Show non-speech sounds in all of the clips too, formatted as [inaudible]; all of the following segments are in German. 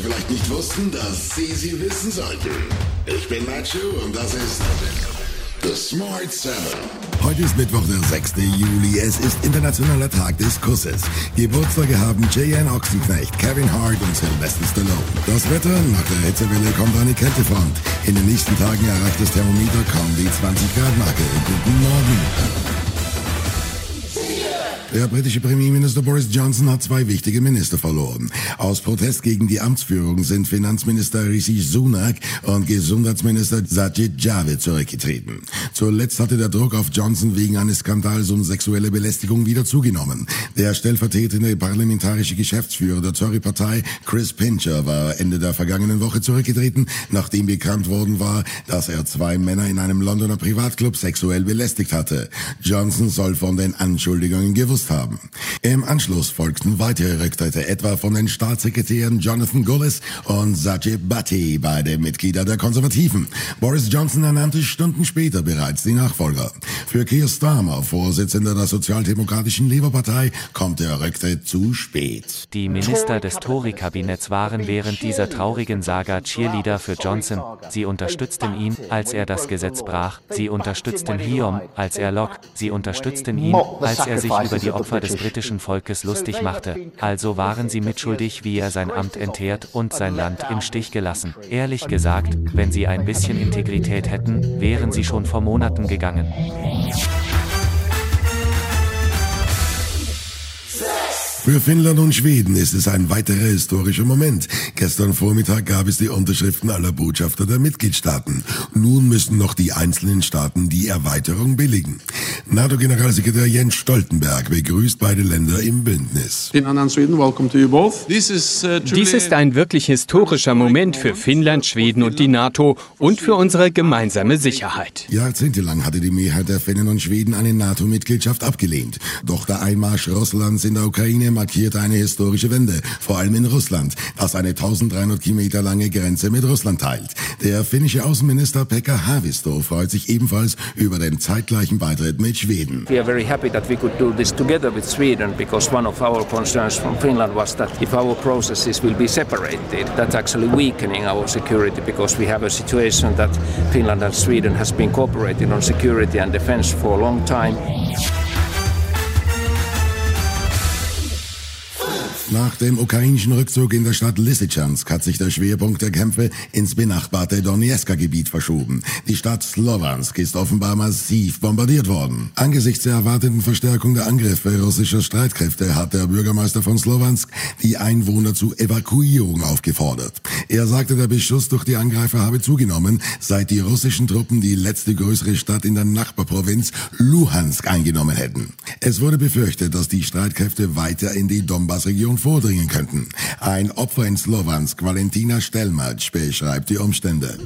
Sie vielleicht nicht wussten, dass Sie sie wissen sollten. Ich bin Nacho und das ist The Smart Seven. Heute ist Mittwoch, der 6. Juli. Es ist Internationaler Tag des Kusses. Geburtstage haben J.N. Ochsenknecht, Kevin Hart und Sylvester Stallone. Das Wetter, nach der Hitzewelle kommt eine Kältefront. In den nächsten Tagen erreicht das Thermometer kaum die 20 Grad Marke. Guten Morgen. Der britische Premierminister Boris Johnson hat zwei wichtige Minister verloren. Aus Protest gegen die Amtsführung sind Finanzminister Rishi Sunak und Gesundheitsminister Sajid Javid zurückgetreten. Zuletzt hatte der Druck auf Johnson wegen eines Skandals um sexuelle Belästigung wieder zugenommen. Der stellvertretende parlamentarische Geschäftsführer der Tory-Partei, Chris Pincher, war Ende der vergangenen Woche zurückgetreten, nachdem bekannt worden war, dass er zwei Männer in einem Londoner Privatclub sexuell belästigt hatte. Johnson soll von den Anschuldigungen gewusst haben. Im Anschluss folgten weitere Rücktritte, etwa von den Staatssekretären Jonathan Gullis und Sajid Bhatti, beide Mitglieder der Konservativen. Boris Johnson ernannte Stunden später bereits die Nachfolger. Für Keir Starmer, Vorsitzender der sozialdemokratischen Labour-Partei, kommt der Rücktritt zu spät. Die Minister des Tory-Kabinetts waren während dieser traurigen Saga Cheerleader für Johnson. Sie unterstützten ihn, als er das Gesetz brach. Sie unterstützten Hiom, als er Locke. Sie unterstützten ihn, als er sich über die Opfer des britischen Volkes lustig machte. Also waren sie mitschuldig, wie er sein Amt entehrt und sein Land im Stich gelassen. Ehrlich gesagt, wenn sie ein bisschen Integrität hätten, wären sie schon vor Monaten gegangen. Für Finnland und Schweden ist es ein weiterer historischer Moment. Gestern Vormittag gab es die Unterschriften aller Botschafter der Mitgliedstaaten. Nun müssen noch die einzelnen Staaten die Erweiterung billigen. NATO-Generalsekretär Jens Stoltenberg begrüßt beide Länder im Bündnis. Dies ist ein wirklich historischer Moment für Finnland, Schweden und die NATO und für unsere gemeinsame Sicherheit. Jahrzehntelang hatte die Mehrheit der Finnen und Schweden eine NATO-Mitgliedschaft abgelehnt. Doch der Einmarsch Russlands in der Ukraine markiert eine historische Wende, vor allem in Russland, das eine 1300 Kilometer lange Grenze mit Russland teilt. Der finnische Außenminister Pekka Haavisto freut sich ebenfalls über den zeitgleichen Beitritt mit Schweden. We are very happy that we could do this together with Sweden because one of our concerns from Finland was that if our processes will be separated, that's actually weakening our security because we have a situation that Finland and Sweden has been cooperating on security and defense for a long time. Nach dem ukrainischen Rückzug in der Stadt Lysychansk hat sich der Schwerpunkt der Kämpfe ins benachbarte Donetsker-Gebiet verschoben. Die Stadt Slowansk ist offenbar massiv bombardiert worden. Angesichts der erwarteten Verstärkung der Angriffe russischer Streitkräfte hat der Bürgermeister von Slowansk die Einwohner zu Evakuierung aufgefordert. Er sagte, der Beschuss durch die Angreifer habe zugenommen, seit die russischen Truppen die letzte größere Stadt in der Nachbarprovinz Luhansk eingenommen hätten. Es wurde befürchtet, dass die Streitkräfte weiter in die Donbass-Region vordringen könnten. Ein Opfer in Slowansk, Valentina Stelmac, beschreibt die Umstände.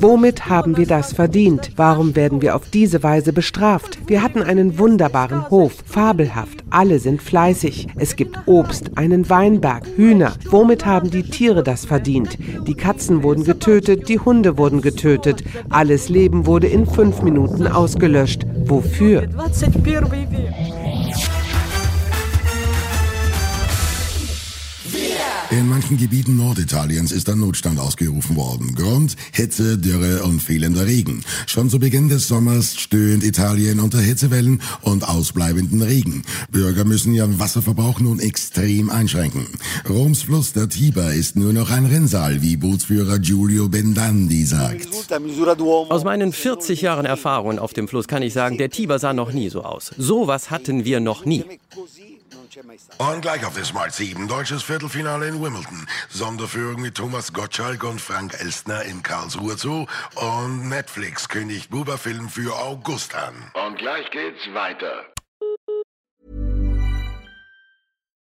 Womit haben wir das verdient? Warum werden wir auf diese Weise bestraft? Wir hatten einen wunderbaren Hof, fabelhaft, alle sind fleißig. Es gibt Obst, einen Weinberg, Hühner. Womit haben die Tiere das verdient? Die Katzen wurden getötet, die Hunde wurden getötet. Alles Leben wurde in fünf Minuten ausgelöscht. Wofür? In manchen Gebieten Norditaliens ist ein Notstand ausgerufen worden. Grund, Hitze, Dürre und fehlender Regen. Schon zu Beginn des Sommers stöhnt Italien unter Hitzewellen und ausbleibenden Regen. Bürger müssen ihren Wasserverbrauch nun extrem einschränken. Roms Fluss, der Tiber, ist nur noch ein Rinnsal, wie Bootsführer Giulio Bendandi sagt. Aus meinen 40 Jahren Erfahrung auf dem Fluss kann ich sagen, der Tiber sah noch nie so aus. Sowas hatten wir noch nie. Und gleich auf der Smart 7, deutsches Viertelfinale in Wimbledon. Sonderführung mit Thomas Gottschalk und Frank Elstner in Karlsruhe Zoo. Und Netflix kündigt Buba-Film für August an. Und gleich geht's weiter.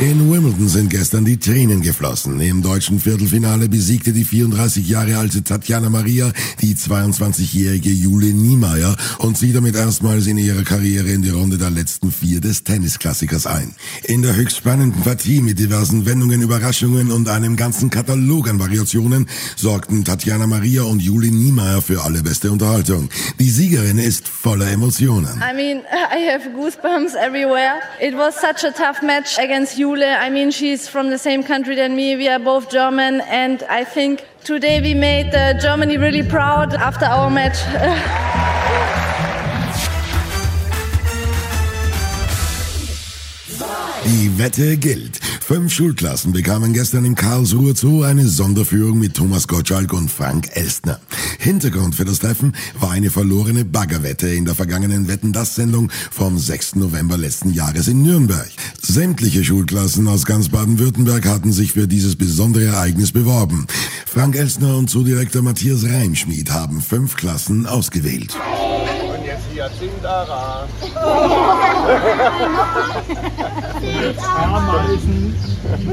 In Wimbledon sind gestern die Tränen geflossen. Im deutschen Viertelfinale besiegte die 34 Jahre alte Tatjana Maria die 22-jährige Jule Niemeyer und zieht damit erstmals in ihrer Karriere in die Runde der letzten vier des Tennisklassikers ein. In der höchst spannenden Partie mit diversen Wendungen, Überraschungen und einem ganzen Katalog an Variationen sorgten Tatjana Maria und Jule Niemeyer für alle beste Unterhaltung. Die Siegerin ist voller Emotionen. I mean, [laughs] I have goosebumps everywhere. It was such a tough match against Jule. I mean, she's from the same country than me. We are both German, and I think today we made Germany really proud after our match. Die Wette gilt. Fünf Schulklassen bekamen gestern im Karlsruher Zoo eine Sonderführung mit Thomas Gottschalk und Frank Elstner. Hintergrund für das Treffen war eine verlorene Baggerwette in der vergangenen Wetten-Das-Sendung vom 6. November letzten Jahres in Nürnberg. Sämtliche Schulklassen aus ganz Baden-Württemberg hatten sich für dieses besondere Ereignis beworben. Frank Elstner und Zoodirektor Matthias Reimschmied haben fünf Klassen ausgewählt. Und jetzt Hyacinth Ara. Ameisen.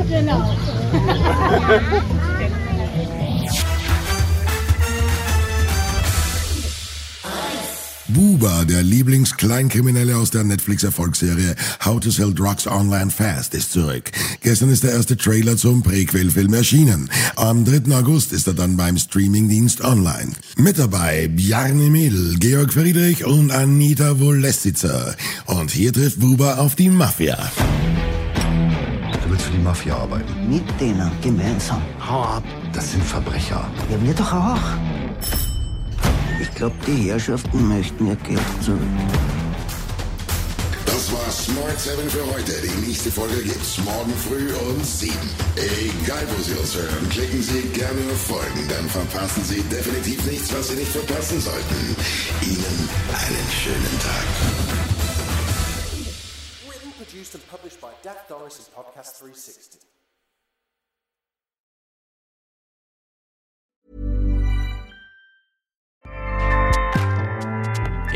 Genau. [laughs] Buba, der Lieblingskleinkriminelle aus der Netflix-Erfolgsserie How to Sell Drugs Online Fast, ist zurück. Gestern ist der erste Trailer zum Präquel-Film erschienen. Am 3. August ist er dann beim Streamingdienst online. Mit dabei Bjarne Mädel, Georg Friedrich und Anita Wolessitzer. Und hier trifft Buba auf die Mafia. Du willst für die Mafia arbeiten? Mit denen gemeinsam. Hau ab, das sind Verbrecher. Ja, wir doch auch. Ich glaube, die Herrschaften möchten ihr Geld zurück. Das war Smart 7 für heute. Die nächste Folge gibt's morgen früh um 7. Egal, wo Sie uns hören, klicken Sie gerne auf Folgen, dann verpassen Sie definitiv nichts, was Sie nicht verpassen sollten. Ihnen einen schönen Tag. Written, produced, and published by Dak Doris and Podcast 360.